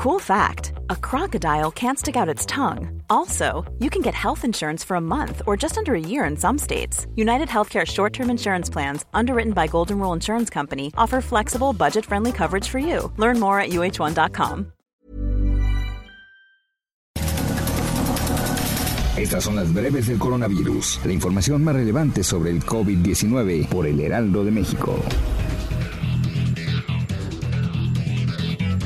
Cool fact a crocodile can't stick out its tongue. Also, you can get health insurance for a month or just under a year in some states. United Healthcare short term insurance plans, underwritten by Golden Rule Insurance Company, offer flexible, budget friendly coverage for you. Learn more at uh1.com. Estas son las breves del coronavirus, la información más relevante sobre el COVID-19 por el Heraldo de México.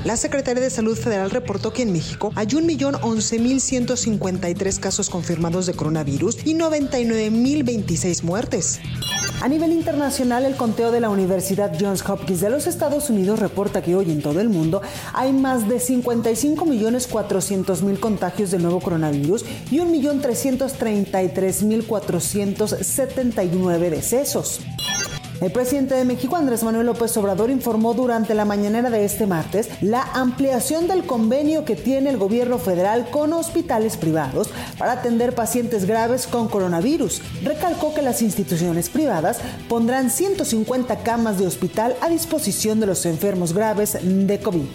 La Secretaría de Salud Federal reportó que en México hay 1.011.153 casos confirmados de coronavirus y 99.026 muertes. A nivel internacional, el conteo de la Universidad Johns Hopkins de los Estados Unidos reporta que hoy en todo el mundo hay más de 55.400.000 contagios del nuevo coronavirus y 1.333.479 decesos. El presidente de México, Andrés Manuel López Obrador, informó durante la mañanera de este martes la ampliación del convenio que tiene el gobierno federal con hospitales privados para atender pacientes graves con coronavirus. Recalcó que las instituciones privadas pondrán 150 camas de hospital a disposición de los enfermos graves de COVID.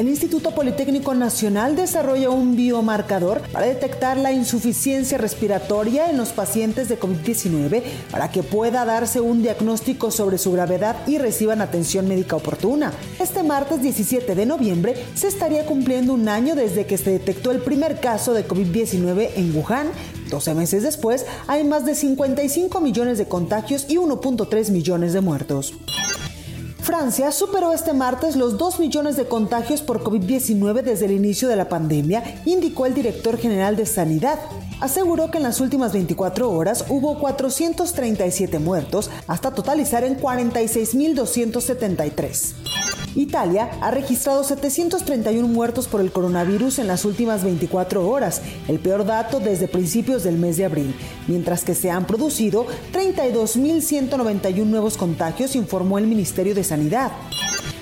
El Instituto Politécnico Nacional desarrolla un biomarcador para detectar la insuficiencia respiratoria en los pacientes de COVID-19 para que pueda darse un diagnóstico sobre su gravedad y reciban atención médica oportuna. Este martes 17 de noviembre se estaría cumpliendo un año desde que se detectó el primer caso de COVID-19 en Wuhan. 12 meses después, hay más de 55 millones de contagios y 1.3 millones de muertos. Francia superó este martes los 2 millones de contagios por COVID-19 desde el inicio de la pandemia, indicó el director general de Sanidad. Aseguró que en las últimas 24 horas hubo 437 muertos, hasta totalizar en 46.273. Italia ha registrado 731 muertos por el coronavirus en las últimas 24 horas, el peor dato desde principios del mes de abril, mientras que se han producido 32.191 nuevos contagios, informó el Ministerio de Sanidad.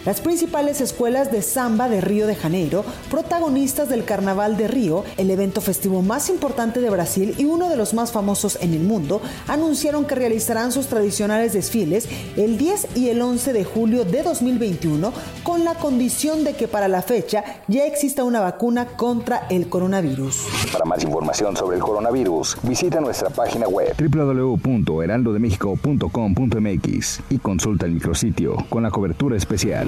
Las principales escuelas de samba de Río de Janeiro, protagonistas del Carnaval de Río, el evento festivo más importante de Brasil y uno de los más famosos en el mundo, anunciaron que realizarán sus tradicionales desfiles el 10 y el 11 de julio de 2021 con la condición de que para la fecha ya exista una vacuna contra el coronavirus. Para más información sobre el coronavirus, visita nuestra página web www.heraldodemexico.com.mx y consulta el micrositio con la cobertura especial.